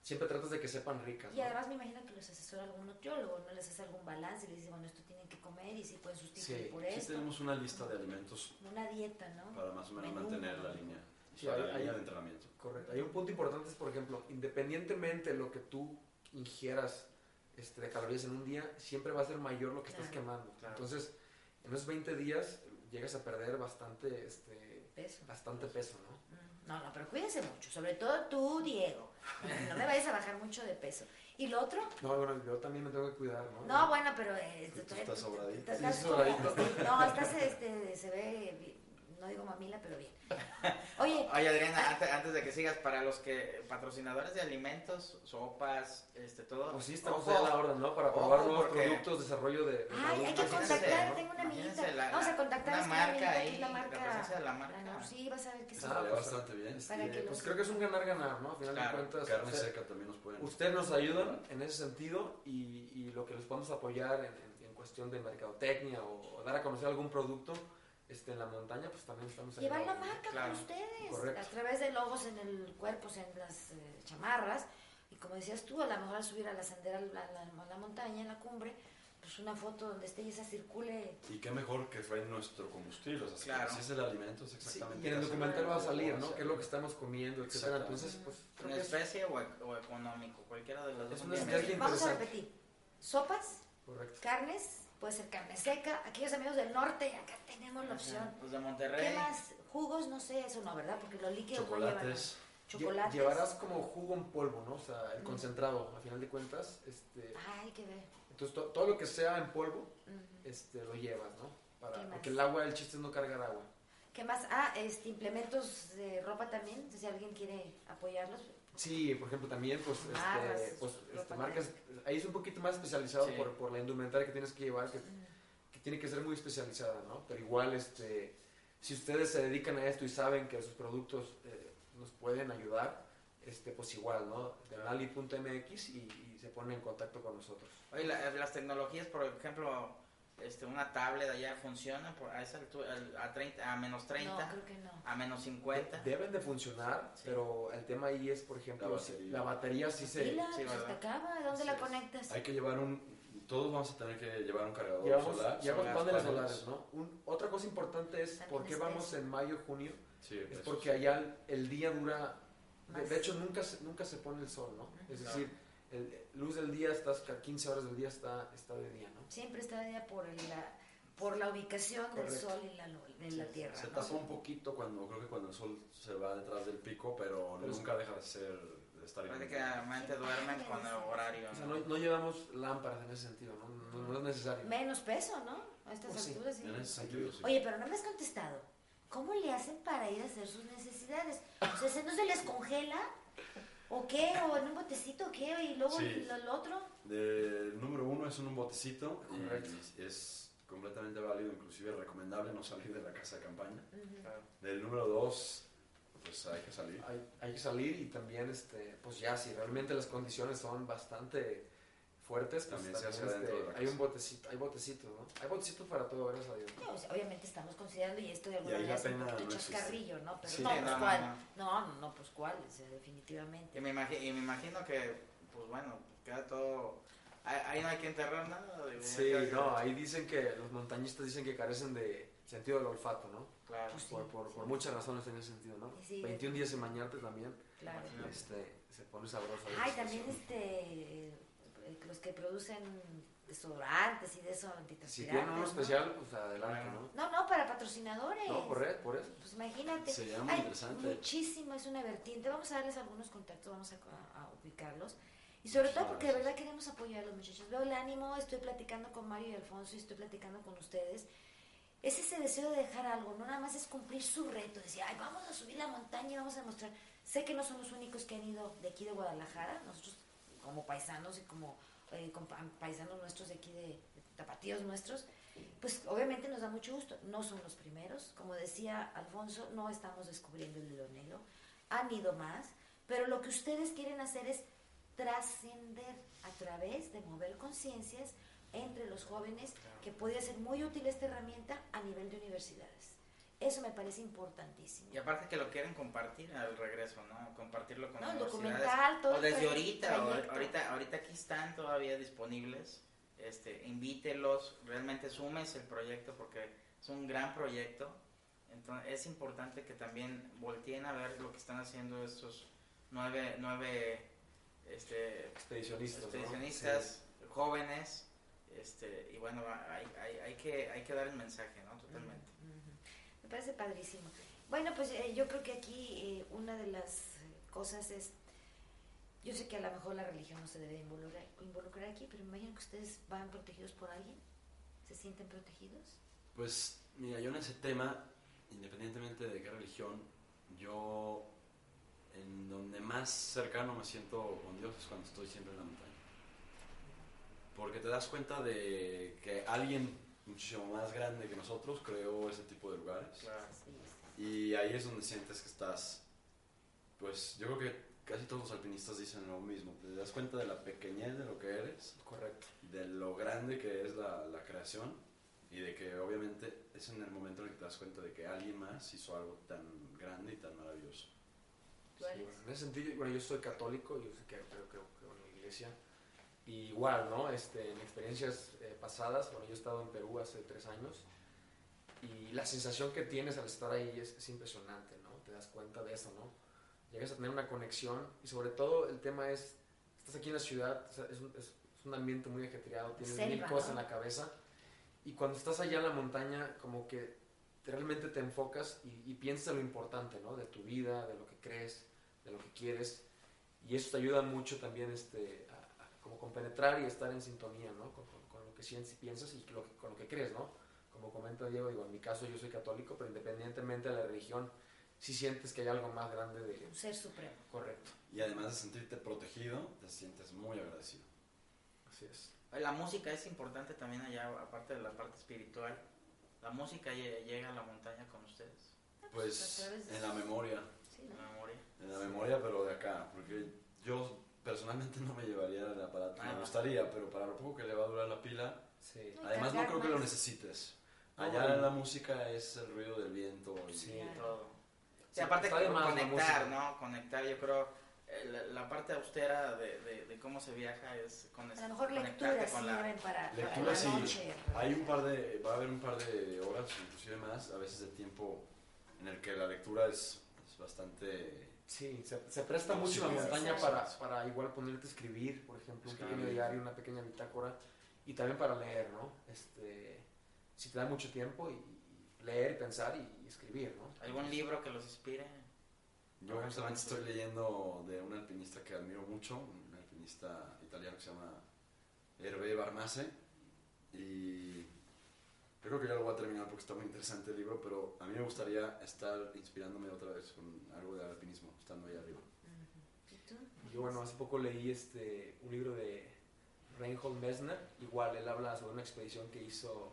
siempre tratas de que sepan ricas.
Y
¿no?
además me imagino que los asesora algún nutriólogo, no les hace algún balance y les dice, bueno, esto tienen que comer y si pueden sustituir
Sí,
por
Sí
esto.
tenemos una lista de alimentos
Una dieta, ¿no?
para más o menos
Menú.
mantener la línea,
Sí, hay-
la
hay-
de entrenamiento.
Correcto. Hay un punto importante, es, por ejemplo, independientemente de lo que tú ingieras este, de calorías en un día, siempre va a ser mayor lo que estás
Claro.
quemando.
Claro.
Entonces, en esos 20 días llegas a perder bastante, este,
Peso.
bastante peso, ¿no?
No, no, pero cuídense mucho, sobre todo tú, Diego. No me vayas a bajar mucho de peso. ¿Y lo otro?
No, bueno, yo también me tengo que cuidar, ¿no?
No, bueno, pero... eh,
Tú estás sobradito.
estás
Sí, sobradito.
No, estás, este, se ve, no digo mamila, pero bien. Oye,
Adriana, antes, antes de que sigas, para los que patrocinadores de alimentos, sopas, este, todo.
Pues sí, estamos
ojo,
ahí a la orden, ¿no? Para
Ojo,
probar nuevos
porque-
productos, desarrollo de, de
ay, hay que contactar,
¿no?
tengo una amiguita.
La-
Vamos a
la-
contactar a
una
esta
marca ahí,
es la
la
marca.
presencia de la marca.
Ah, no, sí, vas a ver que sí.
Se
Ah, pues,
bastante bien.
Para que
pues
los-
creo que es un ganar-ganar, ¿no? A final
Claro,
de cuentas,
Carne
usted-
seca también nos pueden.
Ustedes nos ayudan en ese sentido y, y lo que les podemos apoyar en, en- en cuestión de mercadotecnia o, o dar a conocer algún producto este, en la montaña, pues también estamos.
Llevar la marca
Claro,
con ustedes,
correcto.
a través de logos en el cuerpo, en las eh, chamarras. Y como decías tú, a lo mejor al subir a la sendera, a la, a la- montaña, en la cumbre, pues una foto donde esté y esa circule.
Y qué mejor que fue nuestro combustible. O sea,
Claro.
si es el alimento, es
Sí,
exactamente.
y en el documental va a salir, ¿no? ¿Qué es lo que estamos comiendo, etcétera? Entonces, pues
¿En especie o, e- o económico? Cualquiera de las dos.
Es una
Vamos a repetir. Sopas,
correcto.
carnes, puede ser carne seca. Aquellos amigos del norte, acá tenemos la opción.
Los de Monterrey.
¿Qué más? Jugos, no sé, eso no, ¿verdad? Porque los líquidos no llevan.
Chocolates.
Chocolates.
Llevarás como jugo en polvo, ¿no? O sea, el
Mm.
concentrado, a final de cuentas. Este,
Ay, qué ver.
entonces, to- todo lo que sea en polvo, este, lo llevas, ¿no? Para,
¿Qué más?
porque el agua, el chiste es no cargar agua.
¿Qué más? Ah, este, implementos de ropa también, si alguien quiere apoyarlos.
Sí, por ejemplo, también, pues, este,
Barras,
pues, este, marcas, ahí es un poquito más especializado
Sí.
por, por la indumentaria que tienes que llevar, que, que tiene que ser muy especializada, ¿no? Pero igual, este, si ustedes se dedican a esto y saben que sus productos eh, nos pueden ayudar, este, pues igual, ¿no? Denali.mx y, y se ponen en contacto con nosotros.
Oye, la- las tecnologías, por ejemplo, este, una tablet allá funciona por, a esa altura, al- a, 30, a menos 30,
No, creo que no.
a menos 50.
Deben de funcionar,
Sí.
pero el tema ahí es, por ejemplo,
La
si-
batería.
la batería sí se...
Pila,
sí,
se te acaba. ¿Dónde
Así
la
es.
conectas?
Hay que llevar un. Todos vamos a tener que llevar un cargador
Llevamos,
solar.
llevamos
solar,
paneles solares, ¿no? Un- otra cosa importante es
También
por qué vamos en mayo, junio.
Sí,
Es porque
sí.
allá el, el día dura... De, hecho, nunca se, nunca se pone el sol, ¿no? Es
Claro.
El, luz del día, estás a 15 horas del día está, está de día, ¿no?
Siempre está de día por, el- la, por la ubicación del sol y la, de la tierra.
Se
¿no?
tapa un poquito cuando creo que cuando el sol se va detrás del pico, pero
Pero
nunca deja de ser de estar
Prácticamente duermen con el horario.
O sea,
¿no?
no, llevamos lámparas en ese sentido, ¿no? No, no es necesario.
Menos peso, ¿no? A estas
Pues sí,
alturas. sí.
En ese sentido, sí.
Oye, pero no me has contestado. ¿Cómo le hacen para ir a hacer sus necesidades? O sea, ¿se no se les congela? ¿O qué? ¿O en un botecito o qué? ¿Y luego
Sí.
lo, lo otro?
De número uno es en un botecito
Correcto.
es completamente válido, inclusive recomendable no salir de la casa de campaña.
Ujú.
Claro.
Del número dos, pues hay que salir.
hay, hay que salir y también, este, pues ya, si realmente las condiciones son bastante fuertes, pues
También se hace
este,
dentro de la
hay un botecito, hay botecitos, ¿no? Hay botecitos para todo, gracias a Dios. ¿no?
No, o sea, obviamente estamos considerando, y esto de alguna manera es un poquito chascarrillo, ¿no? Pero
Sí,
no,
no,
pues
no,
cuál.
no.
No, no, pues cuál, o sea, definitivamente.
Y me, y me imagino que, pues bueno, queda todo... Ahí, no hay que enterrar nada. digo,
Sí, no, ahí dicen que los montañistas dicen que carecen de sentido del olfato, ¿no?
Claro.
Pues sí,
por, por,
sí.
por muchas razones en ese sentido, ¿no?
Sí,
21 días sin bañarte también,
Claro.
este, se pone sabroso.
Ay, también este, eh, los que producen desodorantes y de eso.
Si tienen uno
¿no?
especial, pues adelante. ¿no?
No, no, para patrocinadores.
No, correcto, por eso.
Pues imagínate.
Sería muy
Hay
interesante.
Muchísimo, es una vertiente. Vamos a darles algunos contactos, vamos a, a- a ubicarlos. Y sobre todo porque de verdad queremos apoyar a los muchachos. Veo el ánimo, estoy platicando con Mario y Alfonso y estoy platicando con ustedes. Es ese deseo de dejar algo, no nada más es cumplir su reto, decir, ay, vamos a subir la montaña y vamos a demostrar. Sé que no son los únicos que han ido de aquí de Guadalajara, nosotros como paisanos y como eh, con paisanos nuestros de aquí de, de tapatíos nuestros, pues obviamente nos da mucho gusto. No son los primeros, como decía Alfonso, no estamos descubriendo el hilo negro, han ido más, pero lo que ustedes quieren hacer es trascender a través de mover conciencias entre los jóvenes, que podría ser muy útil esta herramienta a nivel de universidades. Eso me parece importantísimo.
Y aparte que lo quieren compartir al regreso, ¿no? Compartirlo con
No, el
universidades.
documental, todo
O desde ahorita, o ahorita, ahorita aquí están todavía disponibles. Este, invítelos, realmente sumes el proyecto porque es un gran proyecto. Entonces es importante que también volteen a ver lo que están haciendo estos nueve, nueve este,
Expedicionistas,
jóvenes. Este, y bueno, hay, hay, hay, que, hay que dar el mensaje, ¿no? Totalmente.
Parece padrísimo. Bueno, pues eh, yo creo que aquí eh, una de las eh, cosas es, yo sé que a lo mejor la religión no se debe involucrar, involucrar aquí, pero me imagino que ustedes van protegidos por alguien, se sienten protegidos.
Pues mira, yo en ese tema, independientemente de qué religión, yo en donde más cercano me siento con Dios es cuando estoy siempre en la montaña. Porque te das cuenta de que alguien muchísimo más grande que nosotros creó ese tipo de lugares.
Claro.
Y ahí es donde sientes que estás, pues yo creo que casi todos los alpinistas dicen lo mismo. Te das cuenta de la pequeñez de lo que eres,
Correcto.
de lo grande que es la, la creación y de que obviamente es en el momento en el que te das cuenta de que alguien más hizo algo tan grande y tan maravilloso.
En ese sentido, bueno, yo soy católico, yo sé que creo que, que en la iglesia. Y igual, ¿no? Este, en experiencias eh, pasadas, bueno, yo he estado en Perú hace tres años y la sensación que tienes al estar ahí es, es impresionante, ¿no? Te das cuenta de eso, ¿no? Llegas a tener una conexión y sobre todo el tema es, estás aquí en la ciudad, es, un, es- un ambiente muy ajetreado, tienes mil
Selva,
cosas
¿no?
en la cabeza y cuando estás allá en la montaña como que te- realmente te enfocas y, y piensas en lo importante, ¿no? De tu vida, de lo que crees, de lo que quieres. Y eso te ayuda mucho también este, a como compenetrar y estar en sintonía, ¿no? Con, con- con lo que sientes y piensas y lo con lo que crees, ¿no? Como comenta Diego, digo, en mi caso yo soy católico, pero independientemente de la religión, sí sientes que hay algo más grande de...
Un ser supremo.
Correcto,
Y además de sentirte protegido, te sientes muy agradecido.
así es.
La música es importante también allá, aparte de la parte espiritual. La música lle- llega a la montaña con ustedes,
Pues
a través de-
en la memoria,
Sí,
en
¿no?
la memoria.
en la memoria pero de acá, porque yo personalmente no me llevaría el aparato,
Ah.
me gustaría, pero para lo poco que le va a durar la pila,
Sí.
No,
además no creo que lo necesites.
No,
Allá
y-
la música es el ruido del viento y
Sí.
todo. Sí,
Sí,
aparte que conectar. ¿no? Conectar, yo creo, eh, la, la parte austera de, de, de cómo se viaja es con
A lo mejor lecturas
con
sí
la-
para
Lectura
la
sí.
noche.
Hay un par de, va a haber un par de horas, inclusive más, a veces de tiempo en el que la lectura es, es bastante...
Sí, se, se presta
Sí,
mucho la
sí,
montaña
sí.
para, para igual ponerte a escribir, por ejemplo, un pequeño diario, una pequeña bitácora, y también para leer, ¿no? Este, si te da mucho tiempo, y, y leer, pensar y, y escribir, ¿no?
¿Algún libro que los inspire?
Yo justamente estoy leyendo de un alpinista que admiro mucho, un alpinista italiano que se llama Hervé Barmase, y porque está muy interesante el libro, pero a mí me gustaría estar inspirándome otra vez con algo de alpinismo, estando ahí arriba.
Ujú. ¿Y tú?
Yo, bueno, hace poco leí este, un libro de Reinhold Messner, igual él habla sobre una expedición que hizo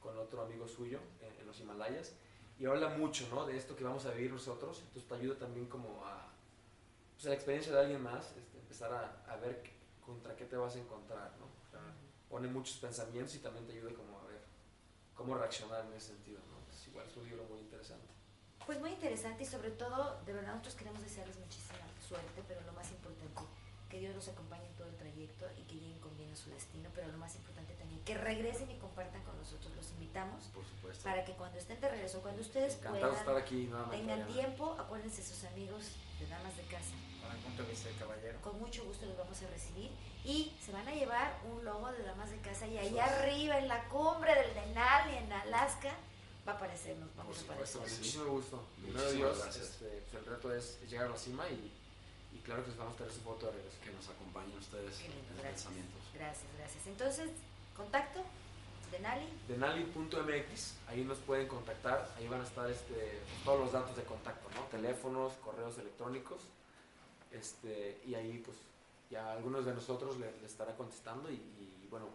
con otro amigo suyo en, en los Himalayas, y habla mucho, ¿no? De esto que vamos a vivir nosotros, entonces te ayuda también como a, pues, a la experiencia de alguien más, este, empezar a, a ver qué- contra qué te vas a encontrar, ¿no? Pone muchos pensamientos y también te ayuda como cómo reaccionar en ese sentido, ¿no? Entonces, igual es un libro muy interesante.
Pues muy interesante y sobre todo, de verdad, nosotros queremos desearles muchísima suerte, pero lo más importante, que Dios los acompañe en todo el trayecto y que lleguen con bien a su destino, pero lo más importante también, que regresen y compartan con nosotros. Los invitamos
Por supuesto.
para que cuando estén de regreso, cuando ustedes
de estar
puedan,
aquí nuevamente.
tengan tiempo, acuérdense sus amigos de Damas de Casa.
Con el punto de vista del caballero.
Con mucho gusto los vamos a recibir y se van a llevar un logo de Damas de Casa y allá arriba en la cumbre del Denali en Alaska va a aparecernos, vamos a
Por
aparecer.
supuesto. Sí.
Muchísimo gusto. Primero
Muchísimas
Dios,
gracias.
este, pues el reto es, llegar a la cima y claro que les vamos a traer su foto de regreso.
Que nos acompañen ustedes en los
gracias.
pensamientos.
Gracias, gracias. Entonces, contacto, Denali,
Denali.mx, ahí nos pueden contactar, ahí van a estar este, todos los datos de contacto, ¿no? Teléfonos, correos electrónicos, este, y ahí pues ya algunos de nosotros le, le estará contestando y, y, bueno,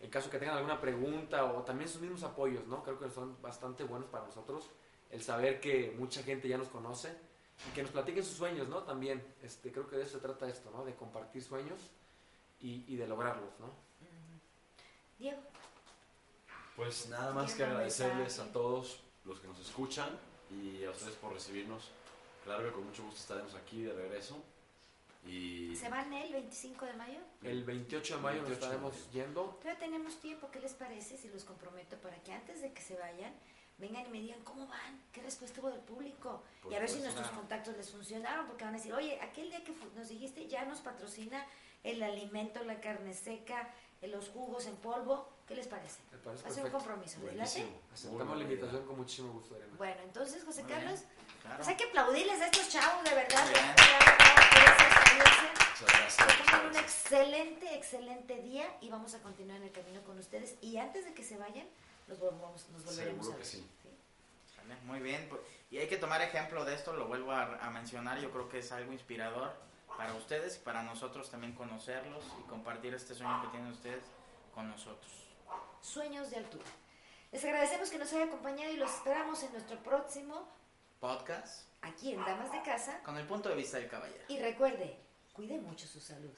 en caso que tengan alguna pregunta o también sus mismos apoyos, ¿no? Creo que son bastante buenos para nosotros, el saber que mucha gente ya nos conoce y que nos platiquen sus sueños, ¿no? También, este, creo que de eso se trata esto, ¿no? De compartir sueños y, y de lograrlos, ¿no?
Diego.
Pues nada más que agradecerles a todos los que nos escuchan y a ustedes por recibirnos. Claro que con mucho gusto estaremos aquí de regreso. Y
¿Se van el 25 de mayo?
El 28 de mayo nos
28 de
estaremos
mayo.
yendo.
Todavía tenemos tiempo, ¿qué les parece si los comprometo para que antes de que se vayan vengan y me digan cómo van, qué respuesta hubo del público
Por
y a ver si nuestros contactos les funcionaron porque van a decir, oye, aquel día que nos dijiste ya nos patrocina el alimento, la carne seca, eh, los jugos en polvo, ¿qué les parece?
Parece
ser un compromiso.
Muy
Aceptamos la invitación con muchísimo gusto, Elena.
Bueno, entonces, José
Muy
Carlos,
Claro.
pues hay que aplaudirles a estos chavos, de verdad. Que tengan un excelente, excelente día y vamos a continuar en el camino con ustedes. Y antes de que se vayan, nos, volvamos, nos volveremos
Seguro
a
que
ver.
sí.
Sale, Muy bien, pues, y hay que tomar ejemplo de esto, lo vuelvo a, a mencionar, yo creo que es algo inspirador para ustedes y para nosotros también conocerlos y compartir este sueño que tienen ustedes con nosotros.
Sueños de altura. Les agradecemos que nos haya acompañado y los esperamos en nuestro próximo
Podcast
aquí en Damas de Casa.
con el punto de vista del caballero.
Y recuerde, cuide mucho su salud.